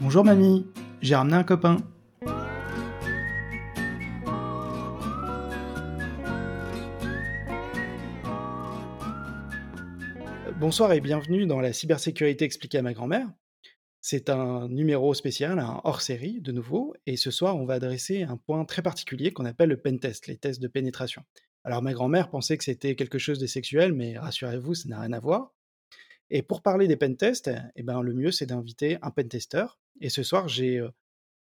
Bonjour mamie, j'ai ramené un copain. Bonsoir et bienvenue dans la cybersécurité expliquée à ma grand-mère. C'est un numéro spécial, un hors-série de nouveau, et ce soir on va adresser un point très particulier qu'on appelle le pentest, les tests de pénétration. Alors ma grand-mère pensait que c'était quelque chose de sexuel, mais rassurez-vous, ça n'a rien à voir. Et pour parler des pentests, eh ben, le mieux c'est d'inviter un pentester. Et ce soir, j'ai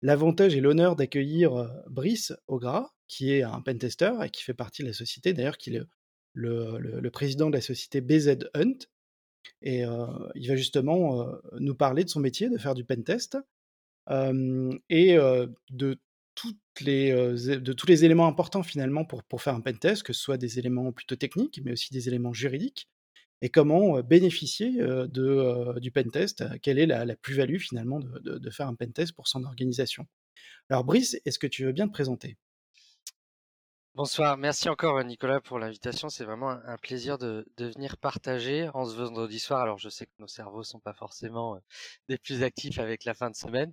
l'avantage et l'honneur d'accueillir Brice Augras, qui est un pentester et qui fait partie de la société, d'ailleurs, qui est le, président de la société BZ Hunt. Et il va justement nous parler de son métier, de faire du pentest, et de tous les éléments importants finalement pour, pour faire un pentest, que ce soit des éléments plutôt techniques, mais aussi des éléments juridiques et comment bénéficier de, du pentest, quelle est la, plus-value finalement de, faire un pentest pour son organisation? Alors Brice, est-ce que tu veux bien te présenter? Bonsoir, merci encore Nicolas pour l'invitation. C'est vraiment un plaisir de, de, venir partager en ce vendredi soir. Alors je sais que nos cerveaux sont pas forcément des plus actifs avec la fin de semaine,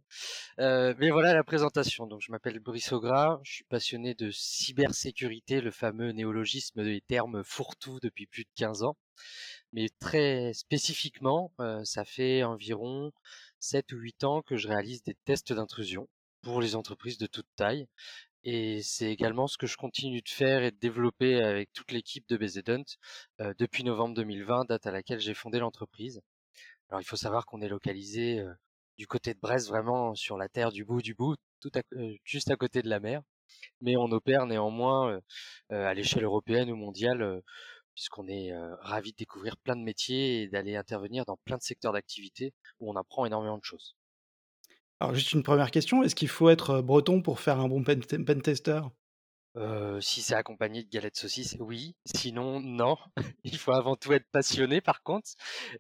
mais voilà la présentation. Donc je m'appelle Brice Augras, je suis passionné de cybersécurité, le fameux néologisme des termes fourre-tout depuis plus de 15 ans. Mais très spécifiquement, euh, ça fait environ 7 ou 8 ans que je réalise des tests d'intrusion pour les entreprises de toute taille et c'est également ce que je continue de faire et de développer avec toute l'équipe de BZ euh, depuis novembre 2020, date à laquelle j'ai fondé l'entreprise. Alors il faut savoir qu'on est localisé euh, du côté de Brest, vraiment sur la terre du bout du bout, juste à côté de la mer. Mais on opère néanmoins à l'échelle européenne ou mondiale, puisqu'on est ravi de découvrir plein de métiers et d'aller intervenir dans plein de secteurs d'activité où on apprend énormément de choses. Alors juste une première question, est-ce qu'il faut être, breton pour faire un bon pentester? Euh, si c'est accompagné de galettes saucisses, oui. Sinon, non. Il faut avant tout être passionné, par contre.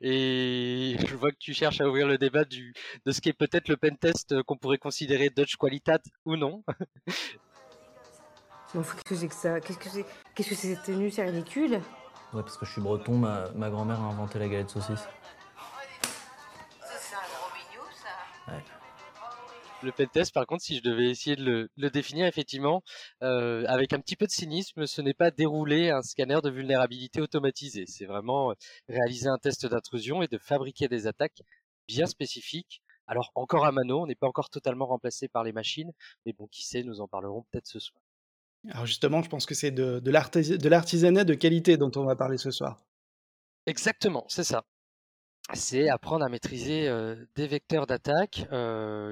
Et je vois que tu cherches à ouvrir le débat du, de ce qui est peut-être le pentest qu'on pourrait considérer Dutch Qualitat ou non. qu'est-ce que c'est que ça Qu'est-ce que c'est Qu'est-ce que c'est cette tenue C'est ridicule. Ouais, parce que je suis breton, ma, grand-mère a inventé la galette saucisse. Le pentest, par contre, si je devais essayer de le, définir effectivement, euh, avec un petit peu de cynisme, ce n'est pas dérouler un scanner de vulnérabilité automatisé. C'est vraiment euh, réaliser un test d'intrusion et de fabriquer des attaques bien spécifiques. Alors encore à mano, on n'est pas encore totalement remplacé par les machines, mais bon, qui sait, nous en parlerons peut-être ce soir. Alors justement, je pense que c'est de, l'artisanat de qualité dont on va parler ce soir. Exactement, c'est ça c'est apprendre à maîtriser des vecteurs d'attaque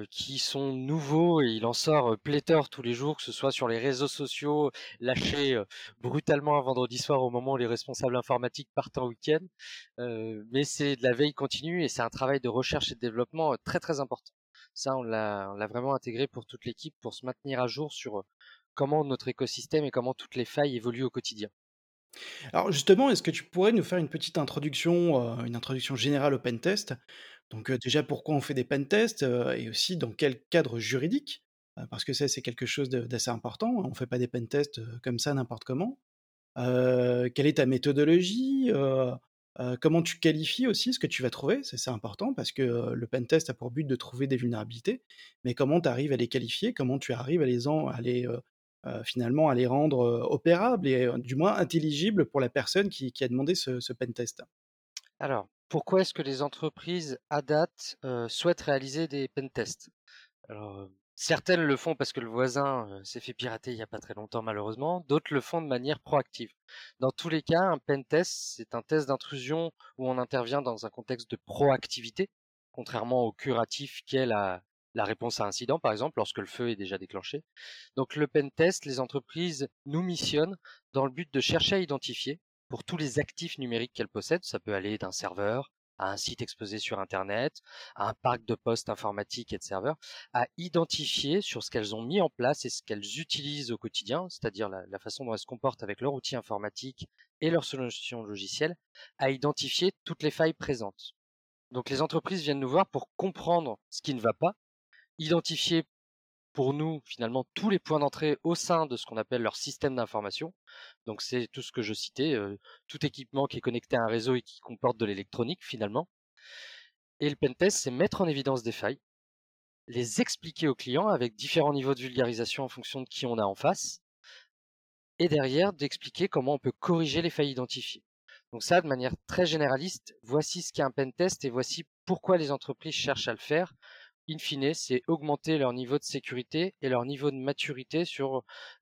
qui sont nouveaux et il en sort pléthore tous les jours, que ce soit sur les réseaux sociaux, lâchés brutalement un vendredi soir au moment où les responsables informatiques partent en week-end. mais c'est de la veille continue et c'est un travail de recherche et de développement très très important. Ça, on l'a vraiment intégré pour toute l'équipe pour se maintenir à jour sur comment notre écosystème et comment toutes les failles évoluent au quotidien. Alors justement, est-ce que tu pourrais nous faire une petite introduction, une introduction générale au pentest? Donc, déjà pourquoi on fait des pentests, tests et aussi dans quel cadre juridique? parce que ça, c'est quelque chose d'assez important, hein. on ne fait pas des pentests, comme ça n'importe comment. quelle est ta méthodologie? comment tu qualifies aussi ce que tu vas trouver? C'est important parce que, le pentest a pour but de trouver des vulnérabilités, mais comment tu arrives à les qualifier? Comment tu arrives à les à les, euh, finalement à les rendre euh, opérables et euh, du moins intelligibles pour la personne qui, a demandé ce, ce pentest. Alors, pourquoi est-ce que les entreprises à date souhaitent réaliser des pentests Alors, certaines le font parce que le voisin s'est fait pirater il n'y a pas très longtemps malheureusement, d'autres le font de manière proactive. Dans tous les cas, un pentest, c'est un test d'intrusion où on intervient dans un contexte de proactivité, contrairement au curatif qu'est la, la réponse à incident, par exemple, lorsque le feu est déjà déclenché. Donc le pen test, les entreprises nous missionnent dans le but de chercher à identifier, pour tous les actifs numériques qu'elles possèdent, ça peut aller d'un serveur à un site exposé sur Internet, à un parc de postes informatiques et de serveurs, à identifier sur ce qu'elles ont mis en place et ce qu'elles utilisent au quotidien, c'est-à-dire la, la, façon dont elles se comportent avec leur outil informatique et leur solution logicielle, à identifier toutes les failles présentes. Donc les entreprises viennent nous voir pour comprendre ce qui ne va pas identifier pour nous finalement tous les points d'entrée au sein de ce qu'on appelle leur système d'information. Donc c'est tout ce que je citais, tout équipement qui est connecté à un réseau et qui comporte de l'électronique finalement. Et le pentest, c'est mettre en évidence des failles, les expliquer aux clients avec différents niveaux de vulgarisation en fonction de qui on a en face, et derrière d'expliquer comment on peut corriger les failles identifiées. Donc ça, de manière très généraliste, voici ce qu'est un pen test et voici pourquoi les entreprises cherchent à le faire. In fine, c'est augmenter leur niveau de sécurité et leur niveau de maturité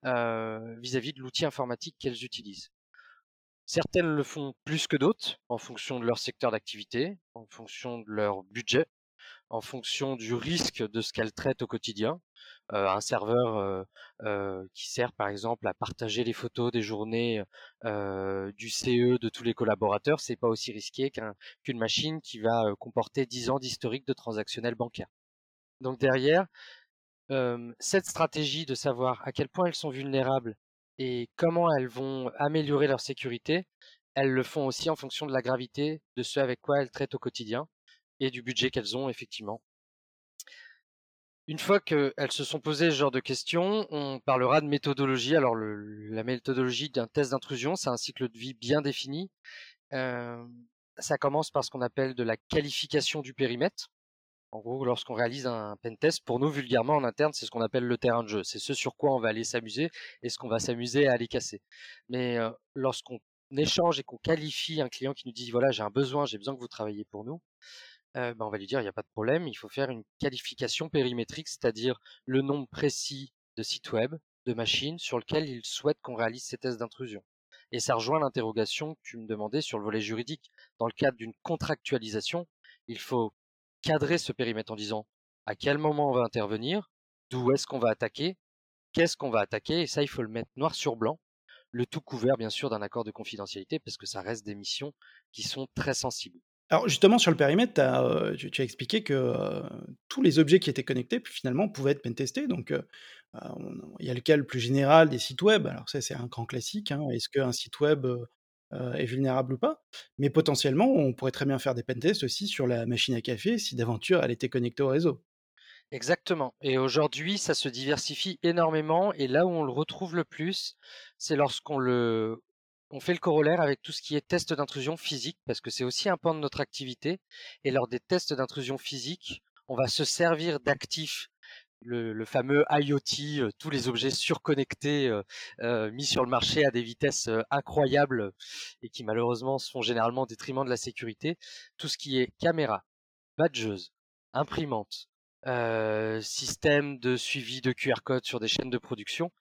euh, vis-à-vis de l'outil informatique qu'elles utilisent. Certaines le font plus que d'autres en fonction de leur secteur d'activité, en fonction de leur budget, en fonction du risque de ce qu'elles traitent au quotidien. Euh, un serveur euh, qui sert par exemple à partager les photos des journées du CE de tous les collaborateurs, c'est pas aussi risqué qu'une machine qui va comporter 10 ans d'historique de transactionnel bancaire. Donc derrière, cette stratégie de savoir à quel point elles sont vulnérables et comment elles vont améliorer leur sécurité, elles le font aussi en fonction de la gravité de ce avec quoi elles traitent au quotidien et du budget qu'elles ont effectivement. Une fois qu'elles se sont posées ce genre de questions, on parlera de méthodologie. Alors la méthodologie d'un test d'intrusion, c'est un cycle de vie bien défini. Euh, ça commence par ce qu'on appelle de la qualification du périmètre. En gros, lorsqu'on réalise un pen test, pour nous, vulgairement en interne, c'est ce qu'on appelle le terrain de jeu. C'est ce sur quoi on va aller s'amuser et ce qu'on va s'amuser à aller casser. Mais euh, lorsqu'on échange et qu'on qualifie un client qui nous dit voilà, j'ai un besoin, j'ai besoin que vous travailliez pour nous, bah, on va lui dire il n'y a pas de problème, il faut faire une qualification périmétrique, c'est-à-dire le nombre précis de sites web, de machines sur lequel il souhaite qu'on réalise ces tests d'intrusion. Et ça rejoint l'interrogation que tu me demandais sur le volet juridique. Dans le cadre d'une contractualisation, il faut cadrer ce périmètre en disant à quel moment on va intervenir, d'où est-ce qu'on va attaquer, qu'est-ce qu'on va attaquer, et ça, il faut le mettre noir sur blanc, le tout couvert bien sûr d'un accord de confidentialité, parce que ça reste des missions qui sont très sensibles. Alors justement sur le périmètre, euh, tu, as expliqué que euh, tous les objets qui étaient connectés finalement pouvaient être pentestés. Donc euh, il y a le cas le plus général des sites web? Alors ça c'est un grand classique. Hein. Est-ce qu'un site web est vulnérable ou pas Mais potentiellement on pourrait très bien faire des pentests aussi sur la machine à café si d'aventure elle était connectée au réseau. Exactement. Et aujourd'hui, ça se diversifie énormément. Et là où on le retrouve le plus, c'est lorsqu'on on fait le corollaire avec tout ce qui est test d'intrusion physique, parce que c'est aussi un pan de notre activité. Et lors des tests d'intrusion physique, on va se servir d'actifs, le, fameux IoT, euh, tous les objets surconnectés euh, euh, mis sur le marché à des vitesses incroyables et qui malheureusement se font généralement au détriment de la sécurité. Tout ce qui est caméra, badgeuse, imprimante, système de suivi de QR code sur des chaînes de production,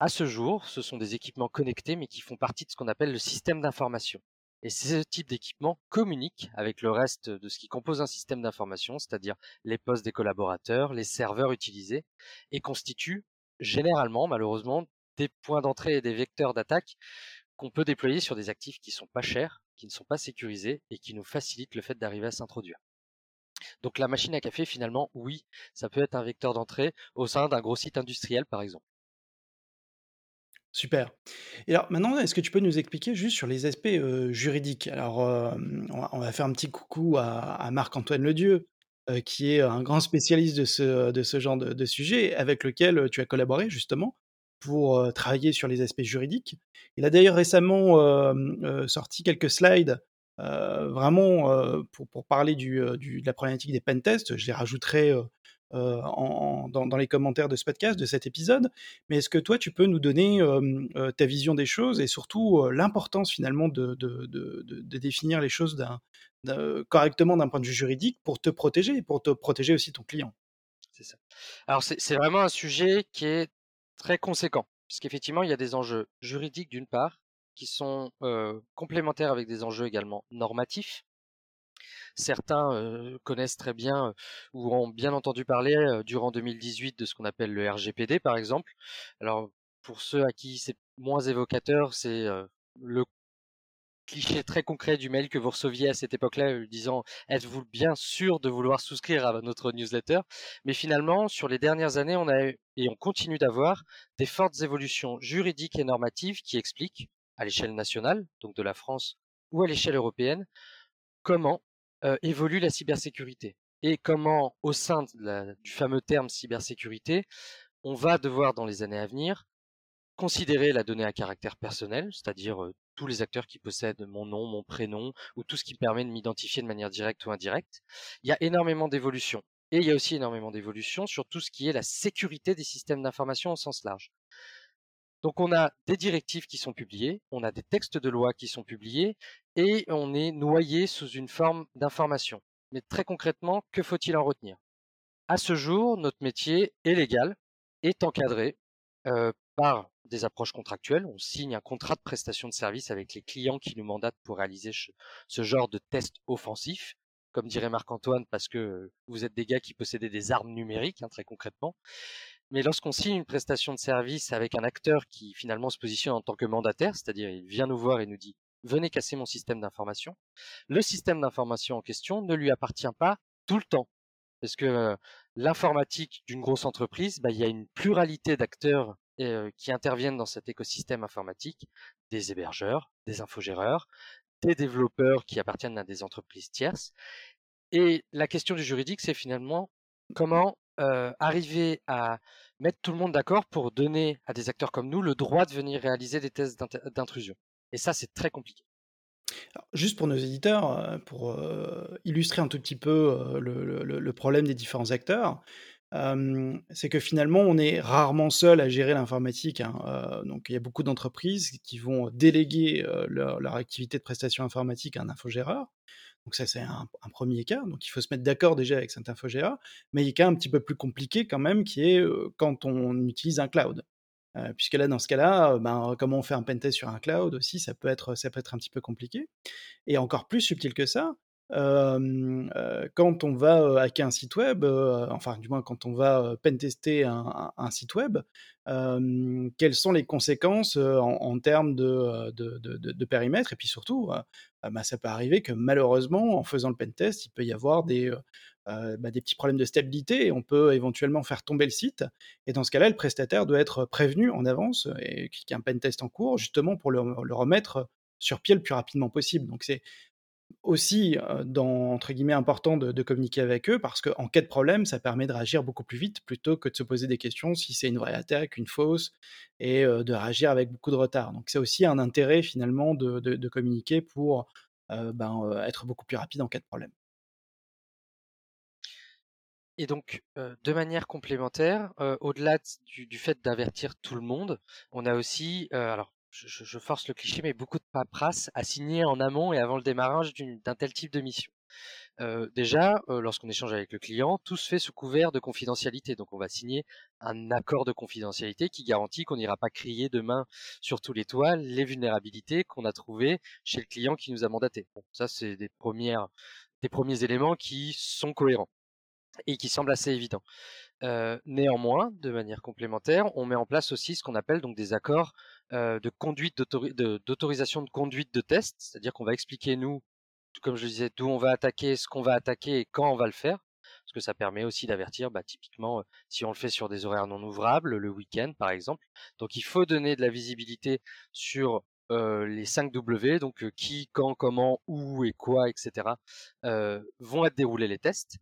à ce jour, ce sont des équipements connectés, mais qui font partie de ce qu'on appelle le système d'information. Et ce type d'équipement communique avec le reste de ce qui compose un système d'information, c'est-à-dire les postes des collaborateurs, les serveurs utilisés, et constitue généralement, malheureusement, des points d'entrée et des vecteurs d'attaque qu'on peut déployer sur des actifs qui sont pas chers, qui ne sont pas sécurisés et qui nous facilitent le fait d'arriver à s'introduire. Donc la machine à café, finalement, oui, ça peut être un vecteur d'entrée au sein d'un gros site industriel, par exemple. Super. Et alors maintenant, est-ce que tu peux nous expliquer juste sur les aspects, juridiques? Alors, on va faire un petit coucou à Marc-Antoine Ledieu, qui est un grand spécialiste de ce de ce genre de sujet, avec lequel, tu as collaboré justement pour, travailler sur les aspects juridiques. Il a d'ailleurs récemment, sorti quelques slides, vraiment, pour pour parler du, de la problématique des pentests. Je les rajouterai, euh, dans, les commentaires de ce podcast, de cet épisode. Mais est-ce que toi, tu peux nous donner euh, ta vision des choses et surtout euh, l'importance finalement de, définir les choses correctement d'un point de vue juridique pour te protéger et pour te protéger aussi ton client? C'est ça. Alors, c'est vraiment un sujet qui est très conséquent, puisqu'effectivement, il y a des enjeux juridiques d'une part, qui sont complémentaires avec des enjeux également normatifs. Certains connaissent très bien ou ont bien entendu parler durant 2018 de ce qu'on appelle le RGPD, par exemple. Alors, pour ceux à qui c'est moins évocateur, c'est le cliché très concret du mail que vous receviez à cette époque-là, disant êtes-vous bien sûr de vouloir souscrire à notre newsletter? Mais finalement, sur les dernières années, on a eu, et on continue d'avoir des fortes évolutions juridiques et normatives qui expliquent, à l'échelle nationale, donc de la France ou à l'échelle européenne, comment évolue la cybersécurité et comment, au sein du fameux terme cybersécurité, on va devoir, dans les années à venir, considérer la donnée à caractère personnel, c'est-à-dire tous les acteurs qui possèdent mon nom, mon prénom, ou tout ce qui permet de m'identifier de manière directe ou indirecte. Il y a énormément d'évolutions. Et il y a aussi énormément d'évolutions sur tout ce qui est la sécurité des systèmes d'information au sens large. Donc on a des directives qui sont publiées, on a des textes de loi qui sont publiés, et on est noyé sous une forme d'information. Mais très concrètement, que faut-il en retenir? À ce jour, notre métier est légal, est encadré euh, par des approches contractuelles. On signe un contrat de prestation de service avec les clients qui nous mandatent pour réaliser ce genre de test offensif, comme dirait Marc-Antoine, parce que vous êtes des gars qui possédaient des armes numériques, hein, très concrètement. Mais lorsqu'on signe une prestation de service avec un acteur qui finalement se positionne en tant que mandataire, c'est-à-dire il vient nous voir et nous dit venez casser mon système d'information, le système d'information en question ne lui appartient pas tout le temps. Parce que euh, l'informatique d'une grosse entreprise, bah, il y a une pluralité d'acteurs euh, qui interviennent dans cet écosystème informatique, des hébergeurs, des infogéreurs, des développeurs qui appartiennent à des entreprises tierces. Et la question du juridique, c'est finalement comment euh, arriver à mettre tout le monde d'accord pour donner à des acteurs comme nous le droit de venir réaliser des tests d'intrusion. Et ça, c'est très compliqué. juste pour nos éditeurs, euh, pour euh, illustrer un tout petit peu le, problème des différents acteurs, c'est que finalement, on est rarement seul à gérer l'informatique. Hein, donc, il y a beaucoup d'entreprises qui vont déléguer leur, activité de prestation informatique à un infogéreur. Donc ça, c'est un, premier cas. Donc il faut se mettre d'accord déjà avec cet infogéreur. Mais il y a un un petit peu plus compliqué quand même, qui est quand on utilise un cloud. Puisque là, dans ce cas-là, ben, comment on fait un pentest sur un cloud aussi, ça peut, être, ça peut être un petit peu compliqué. Et encore plus subtil que ça, quand on va hacker un site web, enfin du moins quand on va pentester un, site web, quelles sont les conséquences en, termes de, de, de, périmètre? Et puis surtout, bah, ça peut arriver que malheureusement en faisant le pentest, il peut y avoir des, bah, des petits problèmes de stabilité et on peut éventuellement faire tomber le site. Et dans ce cas-là, le prestataire doit être prévenu en avance et qu'il y a un pentest en cours justement pour le, remettre sur pied le plus rapidement possible. Donc c'est aussi, dans, entre guillemets, important de, communiquer avec eux parce qu'en cas de problème, ça permet de réagir beaucoup plus vite plutôt que de se poser des questions si c'est une vraie attaque, une fausse, et de réagir avec beaucoup de retard. Donc c'est aussi un intérêt finalement de, communiquer pour ben, être beaucoup plus rapide en cas de problème. Et donc, de manière complémentaire, au-delà du, fait d'avertir tout le monde, on a aussi, alors je, force le cliché, mais beaucoup de paperasse à signer en amont et avant le démarrage d'un tel type de mission. Euh, déjà, euh, lorsqu'on échange avec le client, tout se fait sous couvert de confidentialité. Donc, on va signer un accord de confidentialité qui garantit qu'on n'ira pas crier demain sur tous les toits les vulnérabilités qu'on a trouvées chez le client qui nous a mandaté. Bon, ça, c'est des premières, des premiers éléments qui sont cohérents et qui semblent assez évidents. Euh, néanmoins, de manière complémentaire, on met en place aussi ce qu'on appelle donc des accords euh, de conduite d'autorisation de, conduite de test, c'est-à-dire qu'on va expliquer nous, comme je disais, d'où on va attaquer, ce qu'on va attaquer et quand on va le faire, parce que ça permet aussi d'avertir, bah, typiquement, euh, si on le fait sur des horaires non ouvrables, le week-end par exemple. Donc il faut donner de la visibilité sur les 5 W, donc qui, quand, comment, où et quoi, etc., vont être déroulés les tests.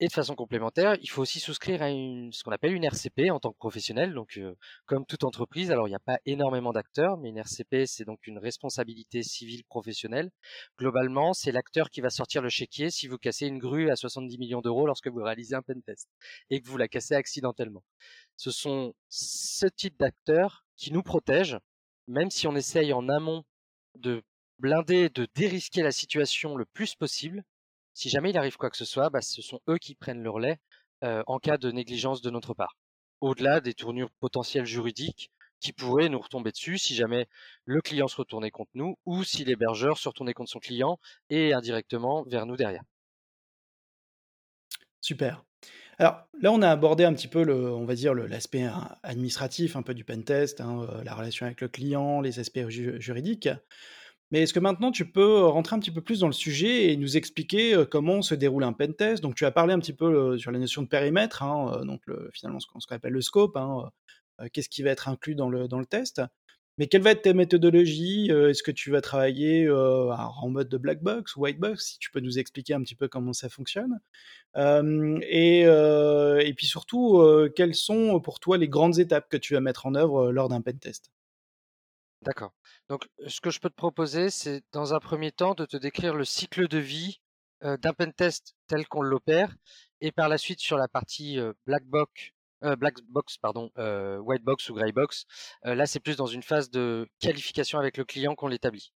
Et de façon complémentaire, il faut aussi souscrire à ce qu'on appelle une RCP en tant que professionnel. Donc, euh, comme toute entreprise, alors il n'y a pas énormément d'acteurs, mais une RCP, c'est donc une responsabilité civile professionnelle. Globalement, c'est l'acteur qui va sortir le chéquier si vous cassez une grue à 70 millions d'euros lorsque vous réalisez un pentest et que vous la cassez accidentellement. Ce sont ce type d'acteurs qui nous protègent, même si on essaye en amont de blinder, de dérisquer la situation le plus possible si jamais il arrive quoi que ce soit, bah, ce sont eux qui prennent le relais en cas de négligence de notre part. Au-delà des tournures potentielles juridiques qui pourraient nous retomber dessus si jamais le client se retournait contre nous ou si l'hébergeur se retournait contre son client et indirectement vers nous derrière. Super. Alors là, on a abordé un petit peu on va dire l'aspect administratif, un peu du pentest, hein, la relation avec le client, les aspects juridiques. Mais est-ce que maintenant tu peux rentrer un petit peu plus dans le sujet et nous expliquer comment se déroule un pentest? Donc tu as parlé un petit peu sur la notion de périmètre, hein, donc finalement ce qu'on appelle le scope, hein, qu'est-ce qui va être inclus dans le, test. Mais quelle va être ta méthodologie Est-ce que tu vas travailler en mode de black box white box Si tu peux nous expliquer un petit peu comment ça fonctionne? et, et, puis surtout, quelles sont pour toi les grandes étapes que tu vas mettre en œuvre lors d'un pentest? D'accord. Donc, ce que je peux te proposer, c'est dans un premier temps de te décrire le cycle de vie d'un pentest tel qu'on l'opère et par la suite sur la partie black box, black box pardon, white box ou gray box, là c'est plus dans une phase de qualification avec le client qu'on l'établit.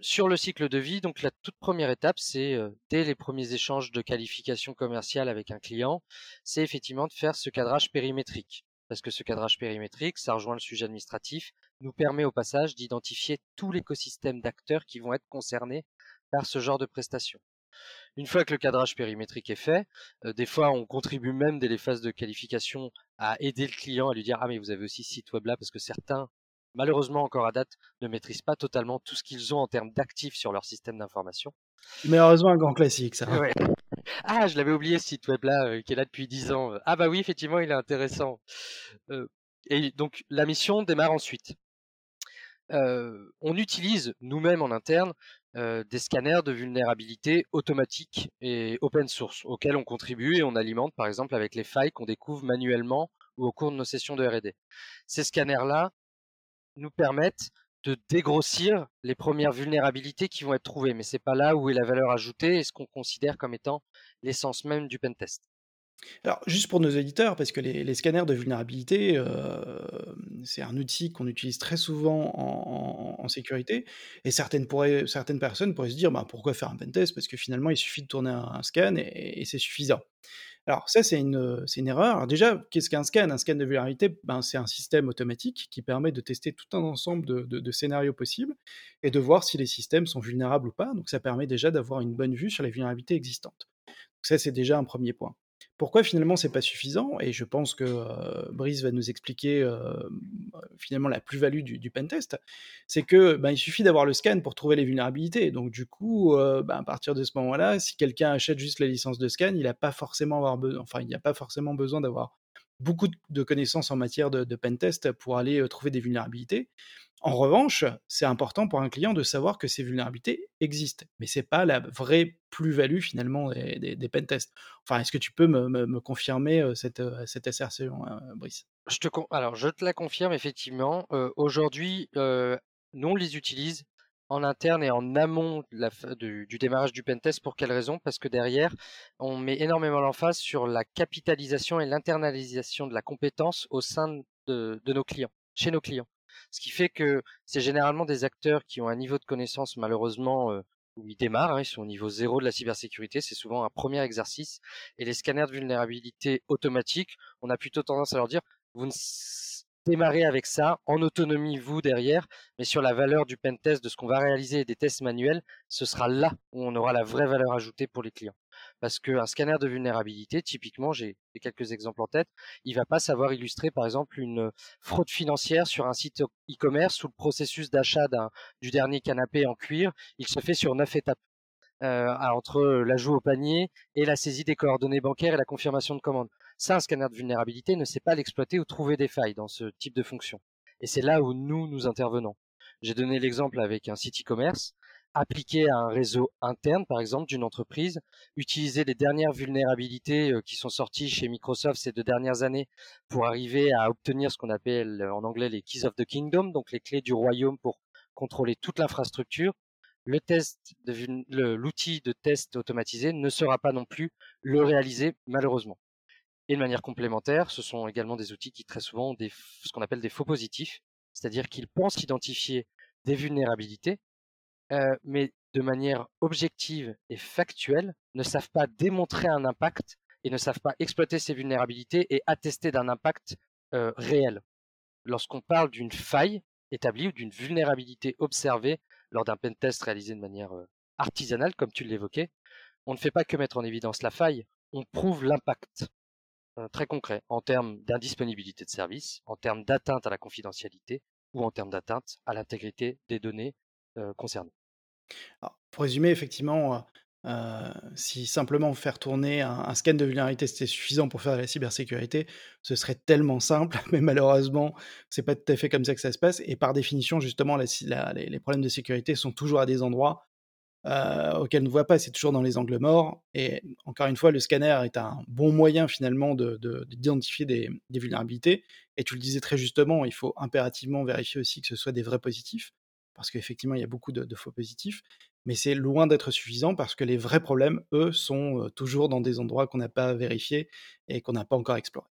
sur le cycle de vie, donc la toute première étape, c'est dès les premiers échanges de qualification commerciale avec un client, c'est effectivement de faire ce cadrage périmétrique parce que ce cadrage périmétrique, ça rejoint le sujet administratif, nous permet au passage d'identifier tout l'écosystème d'acteurs qui vont être concernés par ce genre de prestations. Une fois que le cadrage périmétrique est fait, euh, des fois on contribue même dès les phases de qualification à aider le client à lui dire ah mais vous avez aussi site web là parce que certains malheureusement encore à date ne maîtrisent pas totalement tout ce qu'ils ont en termes d'actifs sur leur système d'information. Mais heureusement un grand classique ça. Ah, je l'avais oublié ce site web-là, euh, qui est là depuis 10 ans. Ah bah oui, effectivement, il est intéressant. Euh, et donc, la mission démarre ensuite. Euh, on utilise nous-mêmes en interne des scanners de vulnérabilité automatiques et open source auxquels on contribue et on alimente par exemple avec les failles qu'on découvre manuellement ou au cours de nos sessions de R&D. Ces scanners-là nous permettent de dégrossir les premières vulnérabilités qui vont être trouvées, mais c'est pas là où est la valeur ajoutée et ce qu'on considère comme étant l'essence même du pentest. Alors, juste pour nos éditeurs, parce que les, scanners de vulnérabilité, euh, c'est un outil qu'on utilise très souvent en, sécurité, et certaines, personnes pourraient se dire bah, pourquoi faire un pentest? Parce que finalement, il suffit de tourner un, scan et c'est suffisant. Alors ça, c'est une, erreur. Alors déjà, qu'est-ce qu'un scan? Un scan de vulnérabilité, ben, c'est un système automatique qui permet de tester tout un ensemble de, scénarios possibles et de voir si les systèmes sont vulnérables ou pas. Donc ça permet déjà d'avoir une bonne vue sur les vulnérabilités existantes. Donc ça, c'est déjà un premier point. Pourquoi finalement c'est pas suffisant? Et je pense que Brice va nous expliquer finalement la plus-value du, pentest, c'est que ben, il suffit d'avoir le scan pour trouver les vulnérabilités. Donc du coup, ben, à partir de ce moment-là, si quelqu'un achète juste la licence de scan, il n'a pas forcément avoir enfin il n'y a pas forcément besoin d'avoir beaucoup de connaissances en matière de, de pentest pour aller trouver des vulnérabilités. En revanche, c'est important pour un client de savoir que ces vulnérabilités existent, mais c'est pas la vraie plus-value finalement des, des, pentests. Enfin, est-ce que tu peux me, confirmer cette, cette assertion, Brice? Je te Alors, je te la confirme effectivement. Aujourd'hui, nous on les utilise en interne et en amont du, démarrage du pentest. Pour quelle raison? Parce que derrière, on met énormément l'emphase sur la capitalisation et l'internalisation de la compétence au sein de nos clients, chez nos clients. Ce qui fait que c'est généralement des acteurs qui ont un niveau de connaissance malheureusement euh, où ils démarrent, hein, ils sont au niveau zéro de la cybersécurité, c'est souvent un premier exercice. Et les scanners de vulnérabilité automatiques, on a plutôt tendance à leur dire, vous ne démarrez avec ça en autonomie vous derrière, mais sur la valeur du pentest, de ce qu'on va réaliser et des tests manuels, ce sera là où on aura la vraie valeur ajoutée pour les clients parce qu'un scanner de vulnérabilité, typiquement, j'ai quelques exemples en tête, il va pas savoir illustrer, par exemple, une fraude financière sur un site e-commerce où le processus d'achat du dernier canapé en cuir, il se fait sur neuf étapes. Euh, entre l'ajout au panier et la saisie des coordonnées bancaires et la confirmation de commande. Ça, un scanner de vulnérabilité ne sait pas l'exploiter ou trouver des failles dans ce type de fonction. Et c'est là où nous, nous intervenons. J'ai donné l'exemple avec un site e-commerce appliquer à un réseau interne, par exemple, d'une entreprise, utiliser les dernières vulnérabilités euh, qui sont sorties chez Microsoft ces deux dernières années pour arriver à obtenir ce qu'on appelle euh, en anglais les keys of the kingdom, donc les clés du royaume pour contrôler toute l'infrastructure. Le test l'outil de test automatisé ne sera pas non plus le réaliser malheureusement. Et de manière complémentaire, ce sont également des outils qui très souvent ont ce qu'on appelle des faux positifs, c'est-à-dire qu'ils pensent identifier des vulnérabilités, mais de manière objective et factuelle, ne savent pas démontrer un impact et ne savent pas exploiter ces vulnérabilités et attester d'un impact réel. Lorsqu'on parle d'une faille établie ou d'une vulnérabilité observée lors d'un pentest réalisé de manière artisanale, comme tu l'évoquais, on ne fait pas que mettre en évidence la faille, on prouve l'impact très concret en termes d'indisponibilité de service, en termes d'atteinte à la confidentialité ou en termes d'atteinte à l'intégrité des données concernées. Pour résumer, effectivement, si simplement faire tourner un scan de vulnérabilité, c'était suffisant pour faire de la cybersécurité, ce serait tellement simple, mais malheureusement, c'est pas tout à fait comme ça que ça se passe. Et par définition, justement, les problèmes de sécurité sont toujours à des endroits, auxquels on ne voit pas, c'est toujours dans les angles morts et encore une fois, le scanner est un bon moyen finalement d'identifier des vulnérabilités et tu le disais très justement, il faut impérativement vérifier aussi que ce soit des vrais positifs parce qu'effectivement, il y a beaucoup de, faux positifs. mais c'est loin d'être suffisant parce que les vrais problèmes, eux, sont toujours dans des endroits qu'on n'a pas vérifiés et qu'on n'a pas encore explorés.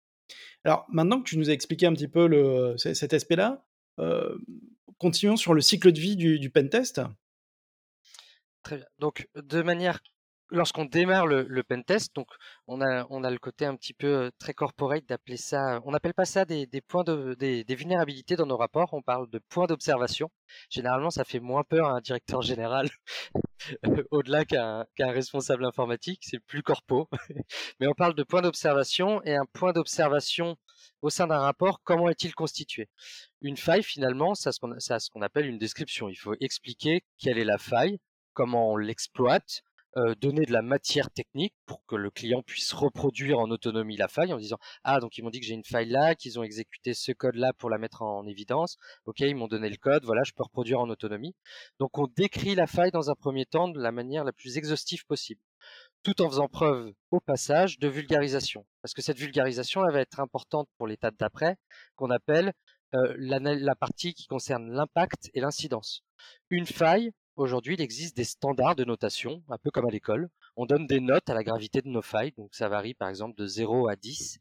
Alors maintenant que tu nous as expliqué un petit peu cet aspect-là, continuons sur le cycle de vie du, du pentest. Très bien. Donc, de manière lorsqu'on démarre le, le pentest, donc on a, on a le côté un petit peu très corporate d'appeler ça. On n'appelle pas ça des, points de, des, vulnérabilités dans nos rapports. On parle de points d'observation. Généralement, ça fait moins peur à un directeur général au-delà qu'un qu'un responsable informatique. C'est plus corpo. Mais on parle de points d'observation et un point d'observation au sein d'un rapport, comment est-il constitué? Une faille, finalement, a ce qu'on appelle une description. Il faut expliquer quelle est la faille, comment on l'exploite, donner de la matière technique pour que le client puisse reproduire en autonomie la faille en disant ah donc ils m'ont dit que j'ai une faille là, qu'ils ont exécuté ce code là pour la mettre en évidence. Ok, ils m'ont donné le code, voilà, je peux reproduire en autonomie. Donc on décrit la faille dans un premier temps de la manière la plus exhaustive possible, tout en faisant preuve au passage de vulgarisation, parce que cette vulgarisation elle va être importante pour l'étape d'après qu'on appelle la partie qui concerne l'impact et l'incidence. Une faille, Aujourd'hui, il existe des standards de notation, un peu comme à l'école. On donne des notes à la gravité de nos failles, donc ça varie par exemple de 0 à 10.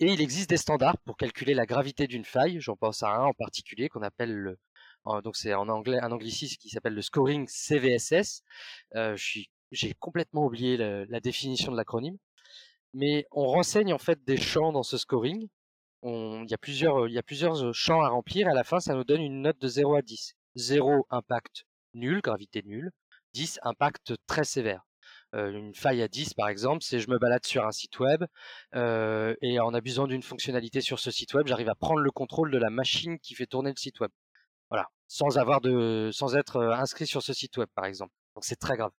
Et il existe des standards pour calculer la gravité d'une faille. J'en pense à un en particulier qu'on appelle le, donc c'est en anglais un anglicisme qui s'appelle le scoring CVSS. Euh, j'ai complètement oublié la définition de l'acronyme, mais on renseigne en fait des champs dans ce scoring. il y a plusieurs, il y a plusieurs champs à remplir. À la fin, ça nous donne une note de 0 à 10. 0 impact nul, gravité nulle. 10, impact très sévère. une faille à 10 par exemple, c'est je me balade sur un site web et en abusant d'une fonctionnalité sur ce site web, j'arrive à prendre le contrôle de la machine qui fait tourner le site web. Voilà, sans avoir de, sans être inscrit sur ce site web par exemple. Donc c'est très grave.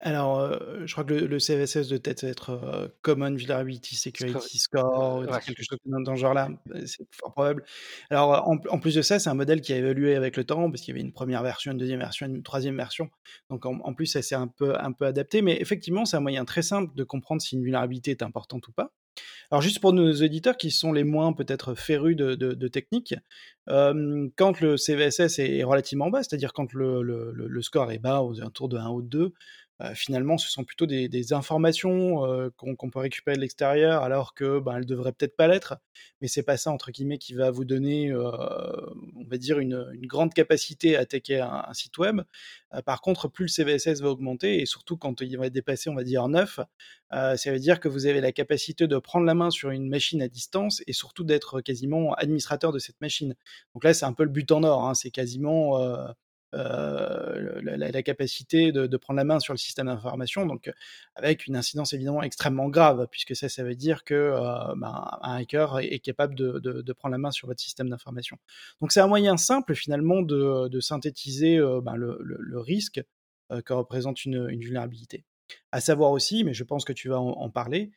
Alors, euh, je crois que le, le CVSS doit peut-être être euh, Common Vulnerability Security Score, quelque chose dans, ce genre-là, c'est fort probable. Alors, en, en plus de ça, c'est un modèle qui a évolué avec le temps, parce qu'il y avait une première version, une deuxième version, une troisième version. Donc, en, plus, ça s'est un peu, un peu adapté. Mais effectivement, c'est un moyen très simple de comprendre si une vulnérabilité est importante ou pas. Alors, juste pour nos auditeurs qui sont les moins peut-être férus de, de, technique, euh, quand le CVSS est relativement bas, c'est-à-dire quand le, le, le, score est bas, aux alentours de 1 ou 2, euh, finalement, ce sont plutôt des, informations euh, qu'on peut récupérer de l'extérieur, alors que ben, elles devraient peut-être pas l'être. Mais c'est pas ça entre guillemets qui va vous donner, euh, on va dire, une, grande capacité à attaquer un, site web. par contre, plus le CVSS va augmenter et surtout quand il va dépasser, on va dire 9, ça veut dire que vous avez la capacité de prendre la main sur une machine à distance et surtout d'être quasiment administrateur de cette machine. Donc là, c'est un peu le but en or. Hein. c'est quasiment euh, la, capacité de, prendre la main sur le système d'information, donc avec une incidence évidemment extrêmement grave, puisque ça, ça veut dire que euh, ben, un hacker est, capable de, prendre la main sur votre système d'information. Donc c'est un moyen simple finalement de, synthétiser euh, ben, le, risque que représente une, vulnérabilité. À savoir aussi, mais je pense que tu vas en, parler,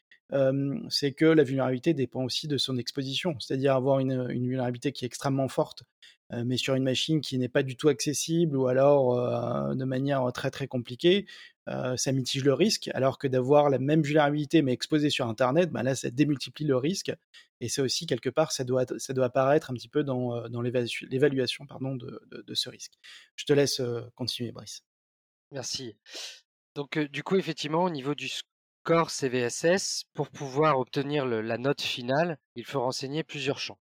c'est que la vulnérabilité dépend aussi de son exposition, c'est-à-dire avoir une, vulnérabilité qui est extrêmement forte, mais sur une machine qui n'est pas du tout accessible ou alors de manière très très compliquée, ça mitige le risque, alors que d'avoir la même vulnérabilité mais exposée sur Internet, bah là ça démultiplie le risque, et c'est aussi quelque part ça doit, ça doit apparaître un petit peu dans, dans l'évaluation pardon, de, de, ce risque. Je te laisse continuer, Brice. Merci. Donc, du coup, effectivement, au niveau du score CVSS, pour pouvoir obtenir la note finale, il faut renseigner plusieurs champs.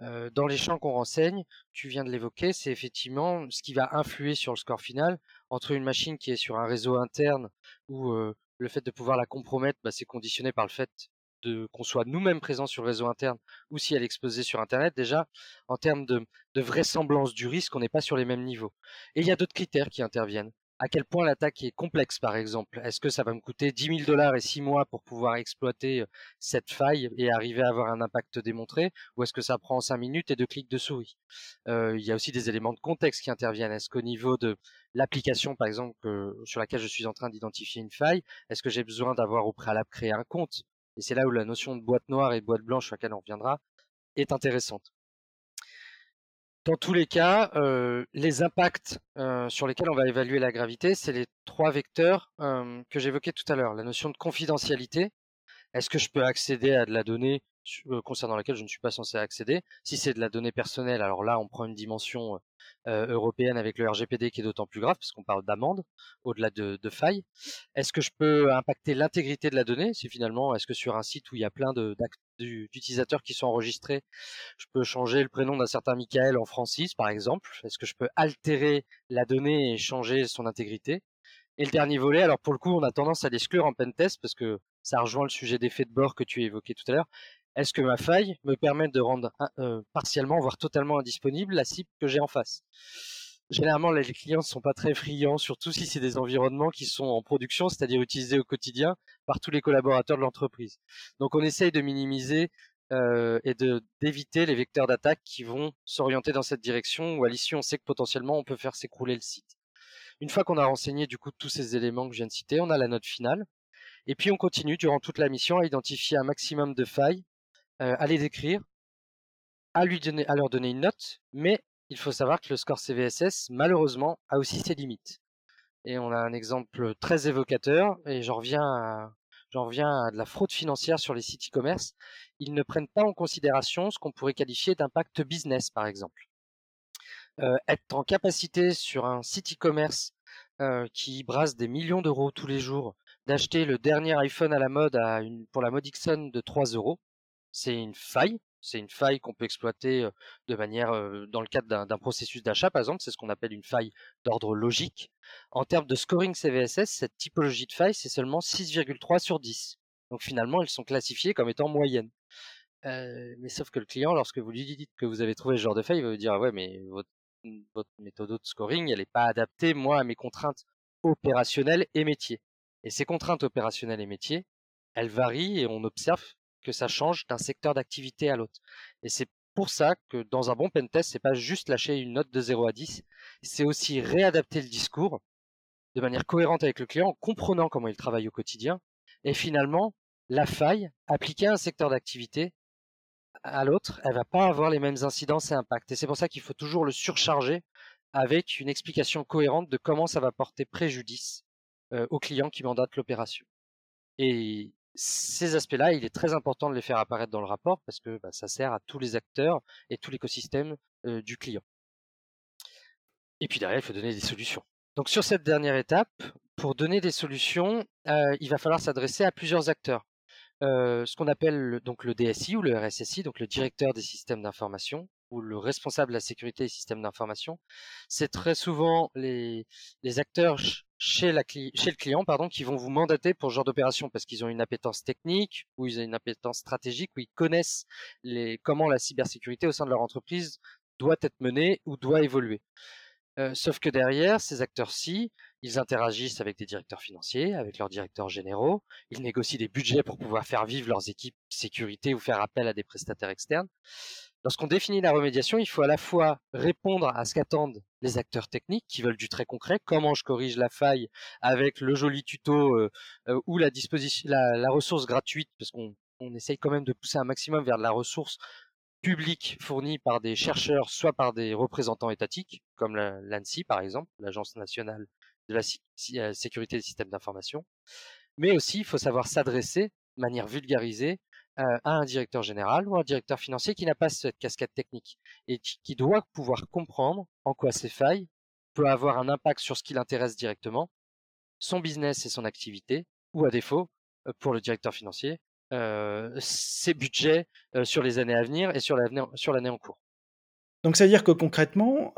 dans les champs qu'on renseigne, tu viens de l'évoquer, c'est effectivement ce qui va influer sur le score final entre une machine qui est sur un réseau interne où le fait de pouvoir la compromettre, bah, c'est conditionné par le fait qu'on soit nous-mêmes présents sur le réseau interne ou si elle est exposée sur Internet. Déjà, en termes de vraisemblance du risque, on n'est pas sur les mêmes niveaux. Et il y a d'autres critères qui interviennent à quel point l'attaque est complexe, par exemple. Est-ce que ça va me coûter 10 000 dollars et 6 mois pour pouvoir exploiter cette faille et arriver à avoir un impact démontré, ou est-ce que ça prend 5 minutes et deux clics de souris? Il y a aussi des éléments de contexte qui interviennent. Est-ce qu'au niveau de l'application, par exemple, sur laquelle je suis en train d'identifier une faille, est-ce que j'ai besoin d'avoir au préalable créé un compte? Et c'est là où la notion de boîte noire et boîte blanche, sur laquelle on reviendra, est intéressante. Dans tous les cas, euh, les impacts euh, sur lesquels on va évaluer la gravité, c'est les trois vecteurs euh, que j'évoquais tout à l'heure. La notion de confidentialité. Est-ce que je peux accéder à de la donnée concernant laquelle je ne suis pas censé accéder. Si c'est de la donnée personnelle, alors là, on prend une dimension européenne avec le RGPD qui est d'autant plus grave parce qu'on parle d'amende au-delà de, failles. Est-ce que je peux impacter l'intégrité de la donnée? Si finalement, est-ce que sur un site où il y a plein d'utilisateurs qui sont enregistrés, je peux changer le prénom d'un certain Michael en Francis, par exemple? Est-ce que je peux altérer la donnée et changer son intégrité? Et le dernier volet, alors pour le coup, on a tendance à l'exclure en pentest parce que ça rejoint le sujet d'effet de bord que tu évoquais tout à l'heure. Est-ce que ma faille me permet de rendre euh, partiellement, voire totalement indisponible la cible que j'ai en face? Généralement, les clients ne sont pas très friands, surtout si c'est des environnements qui sont en production, c'est-à-dire utilisés au quotidien par tous les collaborateurs de l'entreprise. Donc, on essaye de minimiser euh, et d'éviter les vecteurs d'attaque qui vont s'orienter dans cette direction, où à l'issue, on sait que potentiellement, on peut faire s'écrouler le site. Une fois qu'on a renseigné du coup tous ces éléments que je viens de citer, on a la note finale. Et puis on continue durant toute la mission à identifier un maximum de failles, à les décrire, à, lui donner, à leur donner une note, mais il faut savoir que le score CVSS, malheureusement, a aussi ses limites. Et on a un exemple très évocateur, et j'en reviens à, de la fraude financière sur les sites e-commerce. Ils ne prennent pas en considération ce qu'on pourrait qualifier d'impact business, par exemple. Euh, être en capacité sur un site e-commerce euh, qui brasse des millions d'euros tous les jours, d'acheter le dernier iPhone à la mode pour la modique somme de 3 euros, c'est une faille. C'est une faille qu'on peut exploiter de manière, dans le cadre d'un processus d'achat, par exemple, c'est ce qu'on appelle une faille d'ordre logique. En termes de scoring CVSS, cette typologie de faille, c'est seulement 6,3 sur 10. Donc finalement, elles sont classifiées comme étant moyennes. mais sauf que le client, lorsque vous lui dites que vous avez trouvé ce genre de faille, il va vous dire ah ouais, mais votre votre méthode de scoring, elle n'est pas adaptée, moi, à mes contraintes opérationnelles et métiers. Et ces contraintes opérationnelles et métiers, elles varient et on observe que ça change d'un secteur d'activité à l'autre. Et c'est pour ça que dans un bon pentest, c'est pas juste lâcher une note de 0 à 10, c'est aussi réadapter le discours de manière cohérente avec le client, en comprenant comment il travaille au quotidien, et finalement, la faille appliquée à un secteur d'activité à l'autre, elle va pas avoir les mêmes incidences et impacts. Et c'est pour ça qu'il faut toujours le surcharger avec une explication cohérente de comment ça va porter préjudice euh, au client qui mandate l'opération. Et ces aspects-là, il est très important de les faire apparaître dans le rapport parce que bah, ça sert à tous les acteurs et tout l'écosystème euh, du client. Et puis derrière, il faut donner des solutions. Donc sur cette dernière étape, pour donner des solutions, euh, il va falloir s'adresser à plusieurs acteurs. Euh, ce qu'on appelle le, donc le DSI ou le RSSI, donc le directeur des systèmes d'information ou le responsable de la sécurité des systèmes d'information, c'est très souvent les, acteurs chez, le client pardon, qui vont vous mandater pour ce genre d'opération parce qu'ils ont une appétence technique ou ils ont une appétence stratégique ou ils connaissent comment la cybersécurité au sein de leur entreprise doit être menée ou doit évoluer. Euh, sauf que derrière, ces acteurs-ci, ils interagissent avec des directeurs financiers, avec leurs directeurs généraux, ils négocient des budgets pour pouvoir faire vivre leurs équipes sécurité ou faire appel à des prestataires externes. Lorsqu'on définit la remédiation, il faut à la fois répondre à ce qu'attendent les acteurs techniques qui veulent du très concret, comment je corrige la faille avec le joli tuto euh, euh, ou la, ressource gratuite, parce qu'on on essaye quand même de pousser un maximum vers de la ressource publique fournie par des chercheurs, soit par des représentants étatiques, comme l'ANSI par exemple, l'Agence nationale de la euh, sécurité des systèmes d'information. Mais aussi, il faut savoir s'adresser de manière vulgarisée euh, à un directeur général ou un directeur financier qui n'a pas cette casquette technique et qui doit pouvoir comprendre en quoi ces failles peuvent avoir un impact sur ce qui l'intéresse directement, son business et son activité, ou à défaut, euh, pour le directeur financier, ses budgets sur les années à venir et sur l'année en cours. Donc, ça veut dire que concrètement,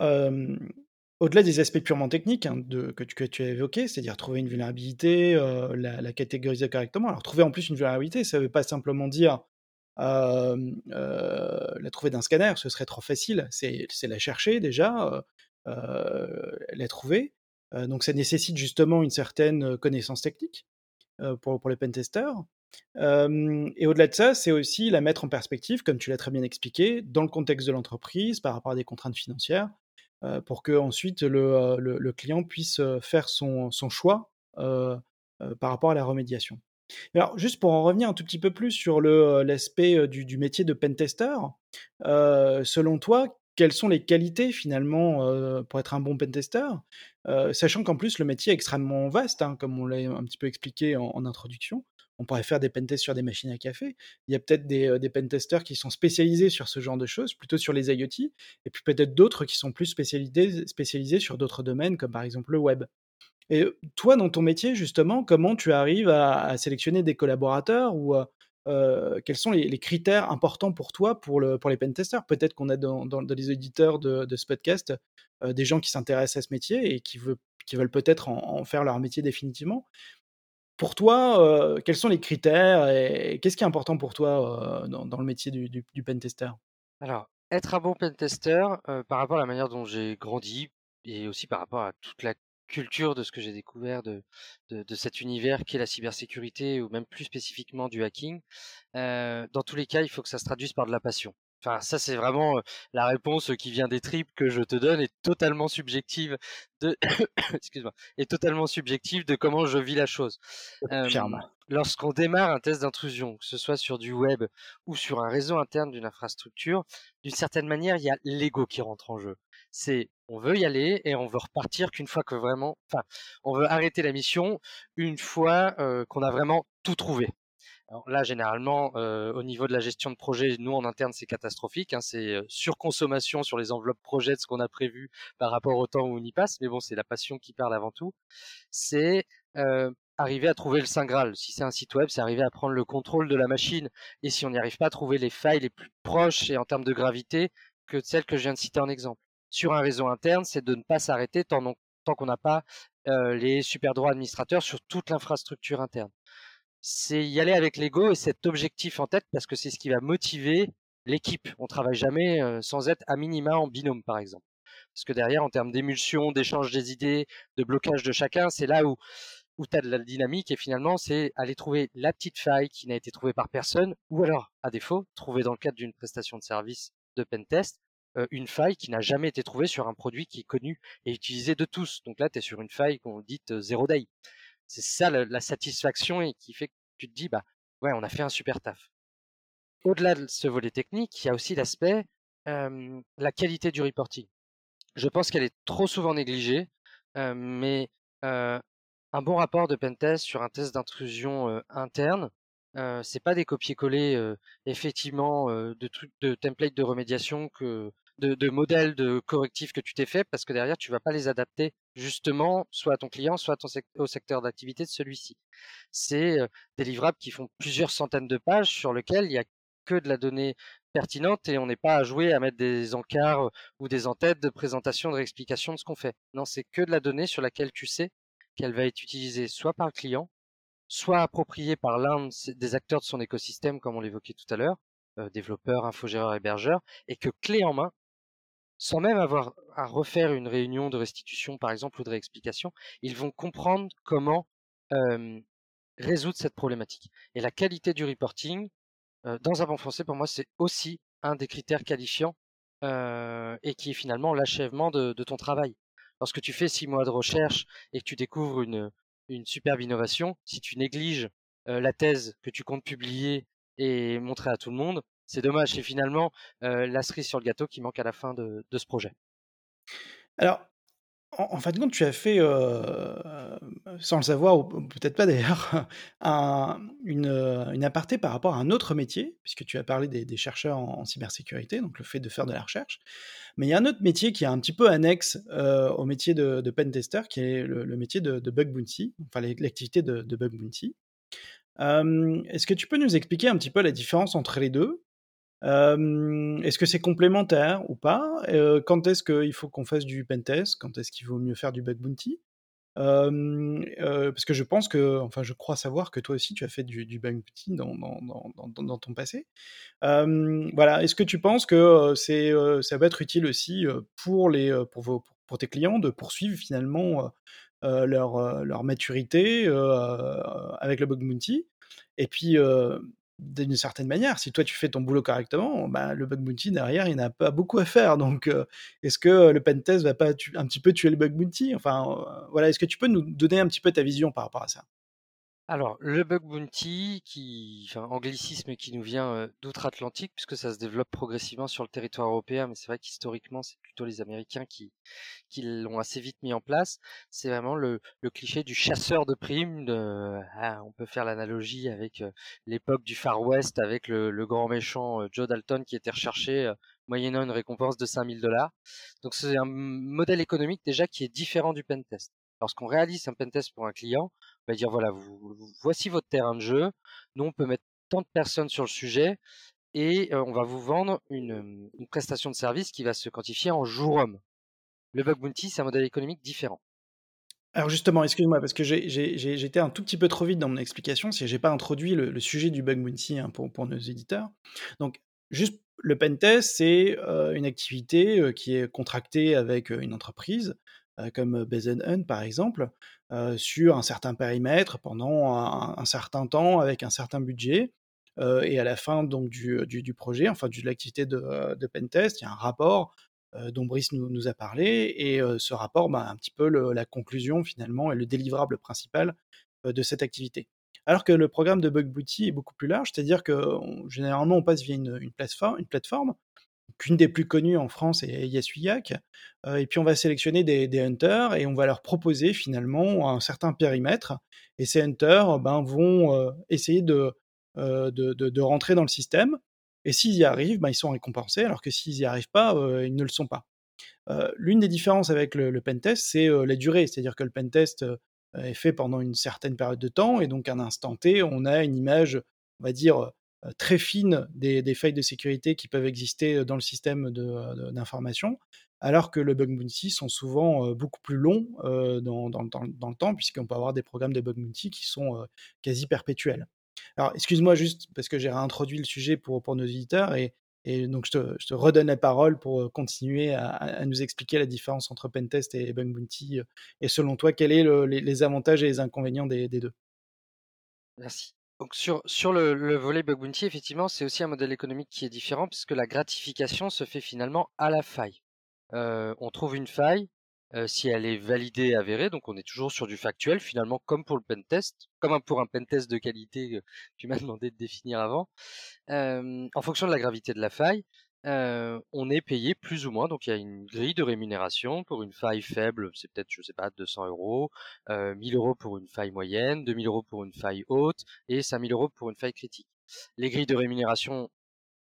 au-delà des aspects purement techniques hein, que, tu, as évoqués, c'est-à-dire trouver une vulnérabilité, euh, la, catégoriser correctement. Alors trouver en plus une vulnérabilité, ça ne veut pas simplement dire euh, la trouver d'un scanner, ce serait trop facile. C'est la chercher déjà, la trouver. donc ça nécessite justement une certaine connaissance technique pour, les pentesters. et au-delà de ça, c'est aussi la mettre en perspective, comme tu l'as très bien expliqué, dans le contexte de l'entreprise, par rapport à des contraintes financières, euh, pour que ensuite le, euh, le, client puisse euh, faire son, son choix par rapport à la remédiation. Alors, juste pour en revenir un tout petit peu plus sur l'aspect du, du, métier de pentester, selon toi, quelles sont les qualités finalement pour être un bon pentester, sachant qu'en plus le métier est extrêmement vaste, hein, comme on l'a un petit peu expliqué en, introduction. On pourrait faire des pentests sur des machines à café. Il y a peut-être des, des pentesters qui sont spécialisés sur ce genre de choses, plutôt sur les IoT, et puis peut-être d'autres qui sont plus spécialisés, sur d'autres domaines, comme par exemple le web. Et toi, dans ton métier, justement, comment tu arrives à, sélectionner des collaborateurs ou quels sont les, critères importants pour toi pour, le, pour les pentesters? Peut-être qu'on a dans, les auditeurs de, ce podcast des gens qui s'intéressent à ce métier et qui veulent peut-être en, faire leur métier définitivement. Pour toi, quels sont les critères et qu'est-ce qui est important pour toi dans, le métier du, du, pentester? Alors, être un bon pentester, par rapport à la manière dont j'ai grandi et aussi par rapport à toute la culture de ce que j'ai découvert de, cet univers qui est la cybersécurité ou même plus spécifiquement du hacking, dans tous les cas, il faut que ça se traduise par de la passion. Enfin, ça, c'est vraiment la réponse qui vient des tripes que je te donne est totalement subjective de, excuse-moi, est totalement subjective de comment je vis la chose. Lorsqu'on démarre un test d'intrusion, que ce soit sur du web ou sur un réseau interne d'une infrastructure, d'une certaine manière, il y a l'ego qui rentre en jeu. C'est on veut y aller et on veut repartir qu'une fois que vraiment, enfin, on veut arrêter la mission une fois qu'on a vraiment tout trouvé. Là, généralement, au niveau de la gestion de projet, nous en interne, c'est catastrophique. Hein, c'est surconsommation sur les enveloppes projet de ce qu'on a prévu par rapport au temps où on y passe. Mais bon, c'est la passion qui parle avant tout. C'est arriver à trouver le Saint Graal. Si c'est un site web, c'est arriver à prendre le contrôle de la machine. Et si on n'y arrive pas à trouver les failles les plus proches et en termes de gravité que celles que je viens de citer en exemple. Sur un réseau interne, c'est de ne pas s'arrêter tant, tant qu'on n'a pas les super droits administrateurs sur toute l'infrastructure interne c'est y aller avec l'ego et cet objectif en tête parce que c'est ce qui va motiver l'équipe. On travaille jamais sans être à minima en binôme, par exemple. Parce que derrière, en termes d'émulsion, d'échange des idées, de blocage de chacun, c'est là où, où tu as de la dynamique et finalement, c'est aller trouver la petite faille qui n'a été trouvée par personne ou alors, à défaut, trouver dans le cadre d'une prestation de service de pentest une faille qui n'a jamais été trouvée sur un produit qui est connu et utilisé de tous. Donc là, tu es sur une faille qu'on dit zéro day c'est ça la, satisfaction et qui fait que tu te dis bah ouais on a fait un super taf. Au-delà de ce volet technique, il y a aussi l'aspect la qualité du reporting. Je pense qu'elle est trop souvent négligée, mais un bon rapport de pentest sur un test d'intrusion interne, c'est pas des copier-coller effectivement de de templates de remédiation que de, modèles de correctifs que tu t'es fait parce que derrière, tu vas pas les adapter justement soit à ton client, soit au secteur d'activité de celui-ci. C'est des livrables qui font plusieurs centaines de pages sur lesquels il y a que de la donnée pertinente et on n'est pas à jouer à mettre des encarts ou des entêtes de présentation, de réexplication de ce qu'on fait. Non, c'est que de la donnée sur laquelle tu sais qu'elle va être utilisée soit par le client, soit appropriée par l'un des acteurs de son écosystème, comme on l'évoquait tout à l'heure, développeur, infogéreur, hébergeur, et que clé en main, sans même avoir à refaire une réunion de restitution, par exemple, ou de réexplication, ils vont comprendre comment résoudre cette problématique. Et la qualité du reporting, dans un bon français, pour moi, c'est aussi un des critères qualifiants et qui est finalement l'achèvement de, ton travail. Lorsque tu fais six mois de recherche et que tu découvres une, une superbe innovation, si tu négliges la thèse que tu comptes publier et montrer à tout le monde, c'est dommage, c'est finalement la cerise sur le gâteau qui manque à la fin de, ce projet. Alors, en, fin de compte, tu as fait, sans le savoir, ou peut-être pas d'ailleurs, une, une, aparté par rapport à un autre métier, puisque tu as parlé des, chercheurs en, cybersécurité, donc le fait de faire de la recherche. Mais il y a un autre métier qui est un petit peu annexe au métier de, de pentester, qui est le, métier de, bug bounty, enfin l'activité de, bug bounty. Est-ce que tu peux nous expliquer un petit peu la différence entre les deux? Est-ce que c'est complémentaire ou pas? Quand est-ce qu'il faut qu'on fasse du pentest? Quand est-ce qu'il vaut mieux faire du bug bounty? Parce que je pense que, enfin, je crois savoir que toi aussi tu as fait du, bug bounty dans, dans, ton passé. voilà, est-ce que tu penses que c'est, ça va être utile aussi pour, les, pour, vos, pour tes clients de poursuivre finalement leur, leur maturité avec le bug bounty? Et puis, d'une certaine manière, si toi tu fais ton boulot correctement, bah, le bug bounty derrière, il n'a pas beaucoup à faire. Donc, est-ce que le pentest va pas un petit peu tuer le bug bounty? Enfin, voilà, est-ce que tu peux nous donner un petit peu ta vision par rapport à ça? Alors, le bug bounty, qui, enfin, anglicisme qui nous vient d'outre-Atlantique, puisque ça se développe progressivement sur le territoire européen, mais c'est vrai qu'historiquement, c'est plutôt les Américains qui, l'ont assez vite mis en place. C'est vraiment le, cliché du chasseur de primes. Ah, on peut faire l'analogie avec l'époque du Far West, avec le, grand méchant Joe Dalton qui était recherché moyennant une récompense de 5000 dollars. Donc c'est un modèle économique déjà qui est différent du pentest. Lorsqu'on réalise un pentest pour un client, on va dire voilà, voici votre terrain de jeu. Nous, on peut mettre tant de personnes sur le sujet et on va vous vendre une, prestation de service qui va se quantifier en jour homme. Le bug bounty, c'est un modèle économique différent. Alors justement, excuse-moi, parce que j'étais un tout petit peu trop vite dans mon explication, si j'ai pas introduit le, sujet du bug bounty hein, pour, pour, nos éditeurs. Donc, juste le pentest, c'est une activité qui est contractée avec une entreprise, comme Hunt par exemple, sur un certain périmètre pendant un, certain temps avec un certain budget. et à la fin donc du, du, projet, enfin de l'activité de, de pentest, il y a un rapport dont Brice nous, a parlé, et ce rapport, bah, un petit peu la conclusion finalement et le délivrable principal de cette activité. Alors que le programme de Bug Booty est beaucoup plus large, c'est-à-dire que généralement on passe via une, une plateforme qu'une des plus connues en France est Yasuyak, euh, et puis on va sélectionner des, hunters et on va leur proposer finalement un certain périmètre, et ces hunters ben, vont euh, essayer euh, de, de, rentrer dans le système, et s'ils y arrivent, ben, ils sont récompensés, alors que s'ils n'y arrivent pas, ils ne le sont pas. L'une des différences avec le, le pentest, c'est la durée, c'est-à-dire que le pentest est fait pendant une certaine période de temps, et donc à un instant T, on a une image, on va dire, très fine des, failles de sécurité qui peuvent exister dans le système d'information, alors que le bug bounty sont souvent beaucoup plus longs dans, le temps, puisqu'on peut avoir des programmes de bug bounty qui sont quasi perpétuels. Alors, excuse-moi juste parce que j'ai réintroduit le sujet pour, nos éditeurs et, et donc je te, redonne la parole pour continuer à, nous expliquer la différence entre pentest et bug bounty. Et selon toi, quels sont les, avantages et les inconvénients des deux? Merci. Donc sur, sur le, volet bug bounty, effectivement, c'est aussi un modèle économique qui est différent puisque la gratification se fait finalement à la faille. Euh, on trouve une faille, euh, si elle est validée et avérée, donc on est toujours sur du factuel, finalement, comme pour le pentest, comme pour un pentest de qualité que tu m'as demandé de définir avant. Euh, en fonction de la gravité de la faille, on est payé plus ou moins. Donc il y a une grille de rémunération pour une faille faible, c'est peut-être je sais pas 200 euros, euh, 1000 euros pour une faille moyenne, 2000 euros pour une faille haute et 5000 euros pour une faille critique. Les grilles de rémunération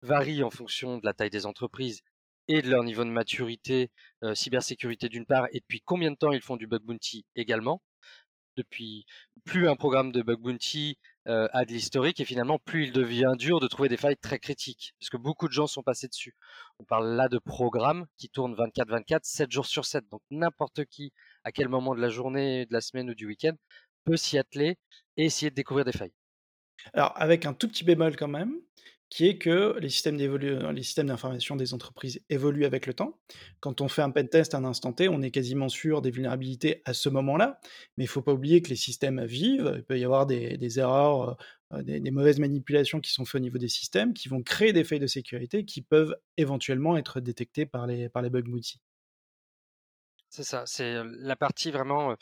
varient en fonction de la taille des entreprises et de leur niveau de maturité, cybersécurité d'une part, et puis combien de temps ils font du bug bounty également. Depuis plus un programme de bug bounty euh, a de l'historique et finalement plus il devient dur de trouver des failles très critiques parce que beaucoup de gens sont passés dessus. On parle là de programmes qui tournent 24-24, 7 jours sur 7. Donc n'importe qui, à quel moment de la journée, de la semaine ou du week-end, peut s'y atteler et essayer de découvrir des failles. Alors avec un tout petit bémol quand même, qui est que les systèmes les systèmes d'information des entreprises évoluent avec le temps. Quand on fait un pentest à un instant T, on est quasiment sûr des vulnérabilités à ce moment-là, mais il ne faut pas oublier que les systèmes vivent, il peut y avoir des, erreurs, euh, des, mauvaises manipulations qui sont faites au niveau des systèmes, qui vont créer des failles de sécurité qui peuvent éventuellement être détectées par les, par les bug bounty. C'est ça, c'est la partie vraiment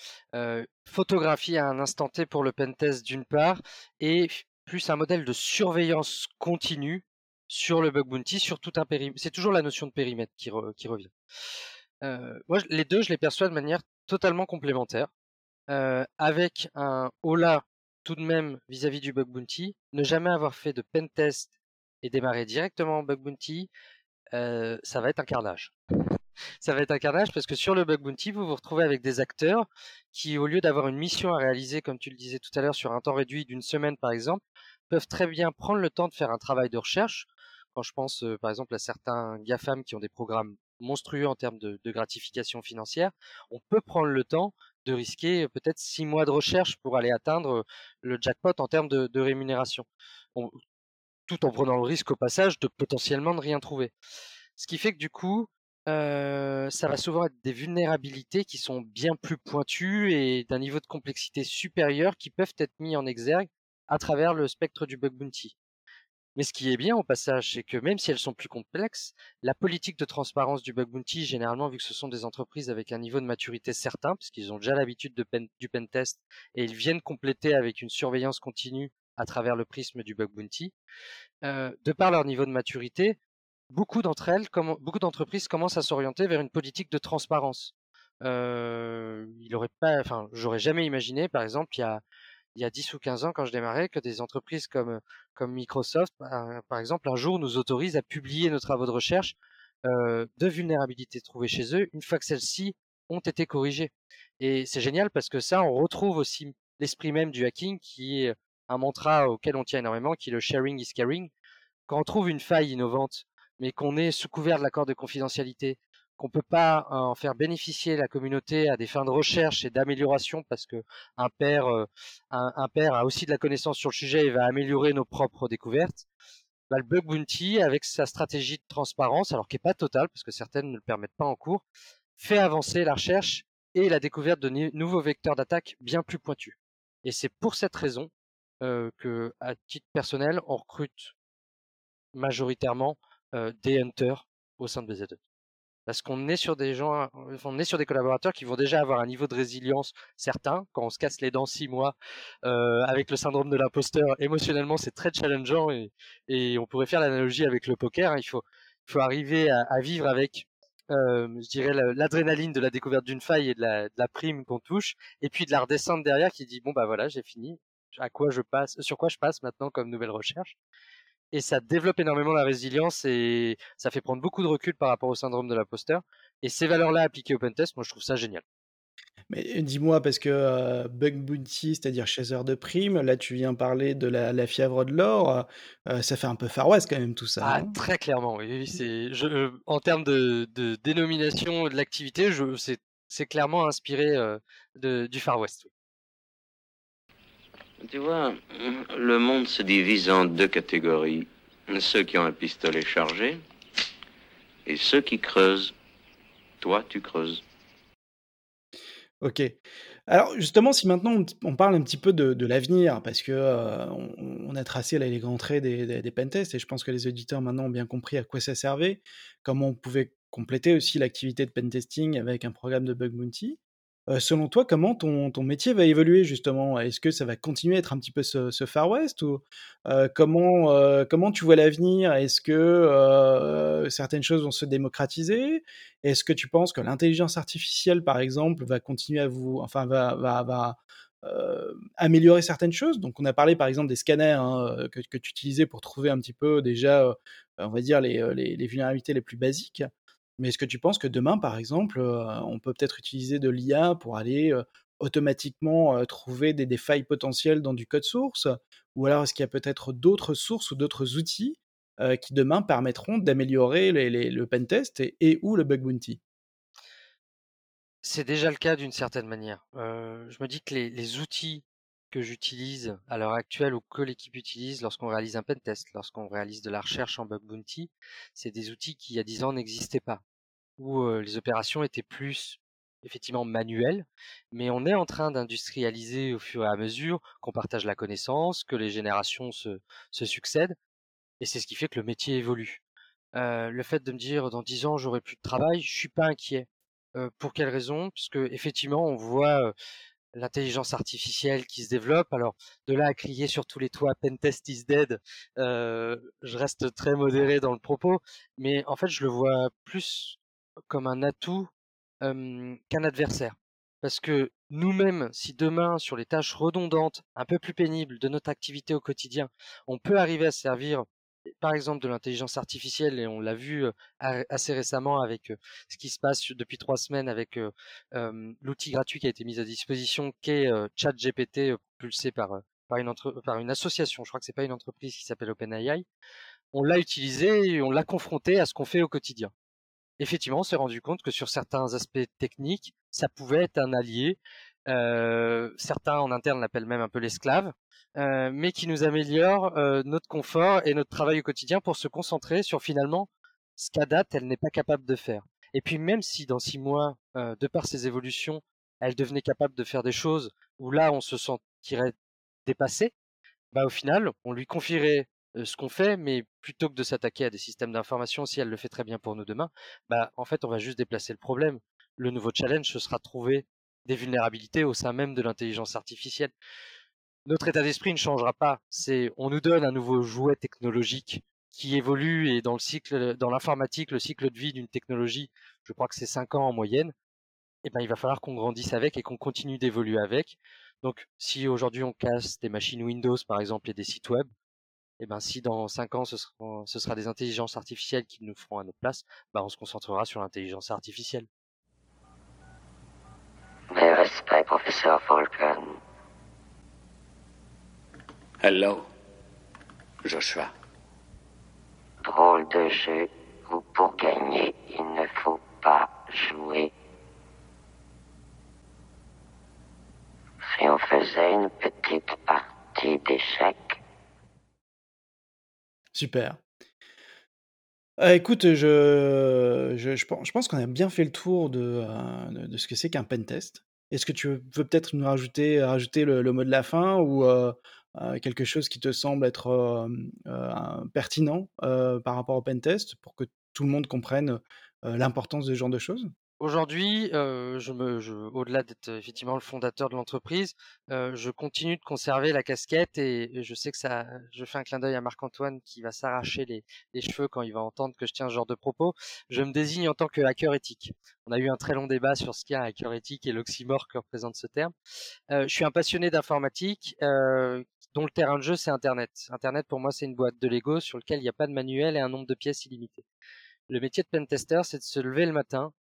photographie à un instant T pour le pentest d'une part, et plus un modèle de surveillance continue sur le bug bounty, sur tout un périmètre. C'est toujours la notion de périmètre qui, revient. Euh, moi, les deux, je les perçois de manière totalement complémentaire, euh, avec un hola tout de même vis-à-vis du bug bounty, ne jamais avoir fait de pen test et démarrer directement en bug bounty, euh, ça va être un carnage ça va être un carnage parce que sur le bug bounty, vous vous retrouvez avec des acteurs qui, au lieu d'avoir une mission à réaliser, comme tu le disais tout à l'heure, sur un temps réduit d'une semaine par exemple, peuvent très bien prendre le temps de faire un travail de recherche. Quand je pense euh, par exemple à certains GAFAM qui ont des programmes monstrueux en termes de, gratification financière, on peut prendre le temps de risquer peut-être six mois de recherche pour aller atteindre le jackpot en termes de, rémunération, tout en prenant le risque au passage de potentiellement ne rien trouver. Ce qui fait que du coup, ça va souvent être des vulnérabilités qui sont bien plus pointues et d'un niveau de complexité supérieur qui peuvent être mis en exergue à travers le spectre du bug bounty. Mais ce qui est bien au passage, c'est que même si elles sont plus complexes, la politique de transparence du bug bounty, généralement vu que ce sont des entreprises avec un niveau de maturité certain, puisqu'ils ont déjà l'habitude de du pen test et ils viennent compléter avec une surveillance continue à travers le prisme du bug bounty, de par leur niveau de maturité, beaucoup d'entre elles, beaucoup d'entreprises commencent à s'orienter vers une politique de transparence. Euh, il aurait pas, enfin, j'aurais jamais imaginé, par exemple, il y a il y a 10 ou 15 ans quand je démarrais que des entreprises comme, comme Microsoft, par, exemple, un jour nous autorisent à publier nos travaux de recherche euh, de vulnérabilités trouvées chez eux une fois que celles-ci ont été corrigées. Et c'est génial parce que ça, on retrouve aussi l'esprit même du hacking qui est un mantra auquel on tient énormément, qui est le sharing is caring. Quand on trouve une faille innovante, mais qu'on est sous couvert de l'accord de confidentialité, qu'on peut pas en faire bénéficier la communauté à des fins de recherche et d'amélioration parce que un père, euh, un, père a aussi de la connaissance sur le sujet et va améliorer nos propres découvertes. Bah, le bug bounty, avec sa stratégie de transparence, alors qui est pas totale parce que certaines ne le permettent pas en cours, fait avancer la recherche et la découverte de nouveaux vecteurs d'attaque bien plus pointus. Et c'est pour cette raison euh, que, à titre personnel, on recrute majoritairement des hunters au sein de BZ2 parce qu'on est sur des gens, on est sur des collaborateurs qui vont déjà avoir un niveau de résilience certain. Quand on se casse les dents six mois euh, avec le syndrome de l'imposteur, émotionnellement c'est très challengeant et, on pourrait faire l'analogie avec le poker. Il faut, arriver à, à vivre avec, euh, je dirais, l'adrénaline de la découverte d'une faille et de la, de la prime qu'on touche, et puis de la redescendre derrière qui dit bon bah voilà j'ai fini. À quoi je passe, sur quoi je passe maintenant comme nouvelle recherche? Et ça développe énormément la résilience et ça fait prendre beaucoup de recul par rapport au syndrome de l'imposteur. Et ces valeurs-là appliquées au pentest, moi je trouve ça génial. Mais dis-moi, parce que Bug Bounty, c'est-à-dire chasseur de primes, là tu viens parler de la, fièvre de l'or, ça fait un peu Far West quand même tout ça. Ah, très clairement, oui. c'est, je, en termes de, dénomination de l'activité, c'est, c'est clairement inspiré de, du Far West. Tu vois, le monde se divise en deux catégories. Ceux qui ont un pistolet chargé et ceux qui creusent. Toi, tu creuses. Ok. Alors justement, si maintenant on, parle un petit peu de, l'avenir, parce que euh, on, a tracé là, les grands traits des, des, des, pentests, et je pense que les auditeurs maintenant ont bien compris à quoi ça servait, comment on pouvait compléter aussi l'activité de pentesting avec un programme de bug bounty selon toi, comment ton, ton, métier va évoluer justement? Est-ce que ça va continuer à être un petit peu ce, Far West ou comment, comment tu vois l'avenir? Est-ce que certaines choses vont se démocratiser? Est-ce que tu penses que l'intelligence artificielle, par exemple, va continuer à vous, enfin, va, va, va améliorer certaines choses? Donc, on a parlé par exemple des scanners hein, que, que tu utilisais pour trouver un petit peu déjà, on va dire les, les vulnérabilités les plus basiques. Mais est-ce que tu penses que demain, par exemple, on peut peut-être utiliser de l'IA pour aller automatiquement trouver des, failles potentielles dans du code source? Ou alors est-ce qu'il y a peut-être d'autres sources ou d'autres outils qui demain permettront d'améliorer le pentest et, et ou le bug bounty? C'est déjà le cas d'une certaine manière. je me dis que les, outils que j'utilise à l'heure actuelle ou que l'équipe utilise lorsqu'on réalise un pentest, lorsqu'on réalise de la recherche en bug bounty, c'est des outils qui il y a 10 ans n'existaient pas où les opérations étaient plus effectivement manuelles, mais on est en train d'industrialiser au fur et à mesure qu'on partage la connaissance, que les générations se, succèdent, et c'est ce qui fait que le métier évolue. le fait de me dire dans dix ans j'aurai plus de travail, je suis pas inquiet. pour quelle raison? Puisque effectivement on voit l'intelligence artificielle qui se développe. Alors de là à crier sur tous les toits Pentest is dead, je reste très modéré dans le propos, mais en fait je le vois plus comme un atout qu'un adversaire. Parce que nous-mêmes, si demain, sur les tâches redondantes, un peu plus pénibles de notre activité au quotidien, on peut arriver à servir, par exemple, de l'intelligence artificielle, et on l'a vu assez récemment avec ce qui se passe depuis trois semaines avec l'outil gratuit qui a été mis à disposition, qui est ChatGPT, pulsé par, par une association, je crois que c'est pas une entreprise qui s'appelle OpenAI. On l'a utilisé et on l'a confronté à ce qu'on fait au quotidien effectivement, on s'est rendu compte que sur certains aspects techniques, ça pouvait être un allié. Euh, certains en interne l'appellent même un peu l'esclave, euh, mais qui nous améliore euh, notre confort et notre travail au quotidien pour se concentrer sur finalement ce qu'à date elle n'est pas capable de faire. Et puis même si dans six mois, de par ses évolutions, elle devenait capable de faire des choses où là on se sentirait dépassé, bah au final on lui confierait ce qu'on fait, mais plutôt que de s'attaquer à des systèmes d'information, si elle le fait très bien pour nous demain, bah, en fait, on va juste déplacer le problème. Le nouveau challenge, ce sera trouver des vulnérabilités au sein même de l'intelligence artificielle. Notre état d'esprit ne changera pas. C'est, on nous donne un nouveau jouet technologique qui évolue et dans le cycle, dans l'informatique, le cycle de vie d'une technologie, je crois que c'est 5 ans en moyenne. Eh ben, il va falloir qu'on grandisse avec et qu'on continue d'évoluer avec. Donc, si aujourd'hui on casse des machines Windows, par exemple, et des sites web, eh ben, si dans 5 ans ce sera, des intelligences artificielles qui nous feront à notre place, bah, on se concentrera sur l'intelligence artificielle. Mes respects, professeur Falcon. Hello, Joshua. Drôle de jeu où pour gagner, il ne faut pas jouer. Si on faisait une petite partie d'échecs. Super. Euh, écoute, je, je, je pense, qu'on a bien fait le tour de, euh, de ce que c'est qu'un pentest. Est-ce que tu veux peut-être nous rajouter, rajouter le, mot de la fin ou euh, quelque chose qui te semble être pertinent par rapport au pentest pour que tout le monde comprenne l'importance de ce genre de choses? Aujourd'hui, je me je au-delà d'être effectivement le fondateur de l'entreprise, je continue de conserver la casquette et je sais que ça je fais un clin d'œil à Marc-Antoine qui va s'arracher les les cheveux quand il va entendre que je tiens ce genre de propos. Je me désigne en tant que hacker éthique. On a eu un très long débat sur ce qu'est un hacker éthique et l'oxymore que représente ce terme. je suis un passionné d'informatique, dont le terrain de jeu, c'est internet. Internet, pour moi, c'est une boîte de Lego sur lequel il n'y a pas de manuel et un nombre de pièces illimité. Le métier de pentester, c'est de se lever le matin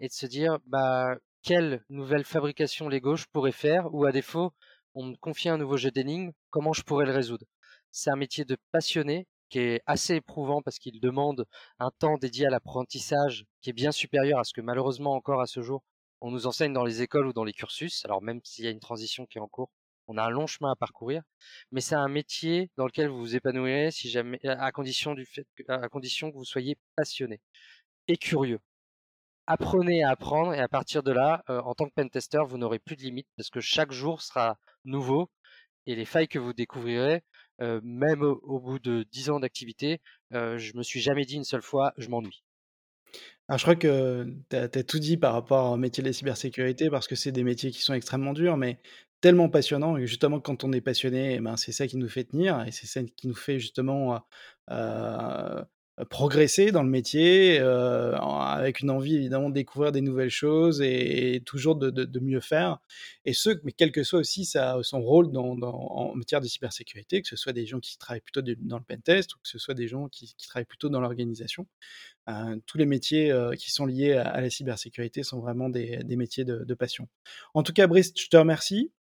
et de se dire bah quelle nouvelle fabrication Lego je pourrais faire ou à défaut on me confie un nouveau jeu d'énigmes, comment je pourrais le résoudre? C'est un métier de passionné qui est assez éprouvant parce qu'il demande un temps dédié à l'apprentissage qui est bien supérieur à ce que malheureusement encore à ce jour on nous enseigne dans les écoles ou dans les cursus. Alors même s'il y a une transition qui est en cours, on a un long chemin à parcourir, mais c'est un métier dans lequel vous vous épanouirez si jamais à condition du fait à condition que vous soyez passionné et curieux apprenez à apprendre et à partir de là, euh, en tant que pentester, vous n'aurez plus de limites parce que chaque jour sera nouveau et les failles que vous découvrirez, euh, même au, bout de 10 ans d'activité, euh, je me suis jamais dit une seule fois je m'ennuie. Alors je crois que tu as, tout dit par rapport au métier de la cybersécurité parce que c'est des métiers qui sont extrêmement durs, mais tellement passionnants. Et justement, quand on est passionné, eh ben, c'est ça qui nous fait tenir et c'est ça qui nous fait justement progresser dans le métier, euh, avec une envie évidemment de découvrir des nouvelles choses et, toujours de, mieux faire. Et ce, mais quel que soit aussi son rôle dans, en matière de cybersécurité, que ce soit des gens qui travaillent plutôt dans le pentest ou que ce soit des gens qui, travaillent plutôt dans l'organisation. Euh, tous les métiers euh, qui sont liés à, la cybersécurité sont vraiment des, des métiers de, passion. En tout cas, Brice, je te remercie.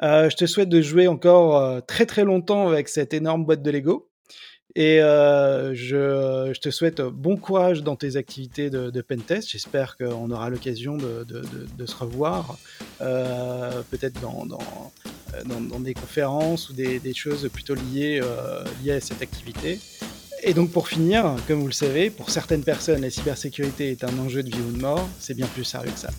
je te souhaite de jouer encore très très longtemps avec cette énorme boîte de Lego. Et euh, je, je, te souhaite bon courage dans tes activités de, de pentest. J'espère qu'on aura l'occasion de, de, de, se revoir, euh, peut-être dans, dans, dans, dans, des conférences ou des, des choses plutôt liées, euh, liées à cette activité. Et donc pour finir, comme vous le savez, pour certaines personnes, la cybersécurité est un enjeu de vie ou de mort. C'est bien plus sérieux que ça.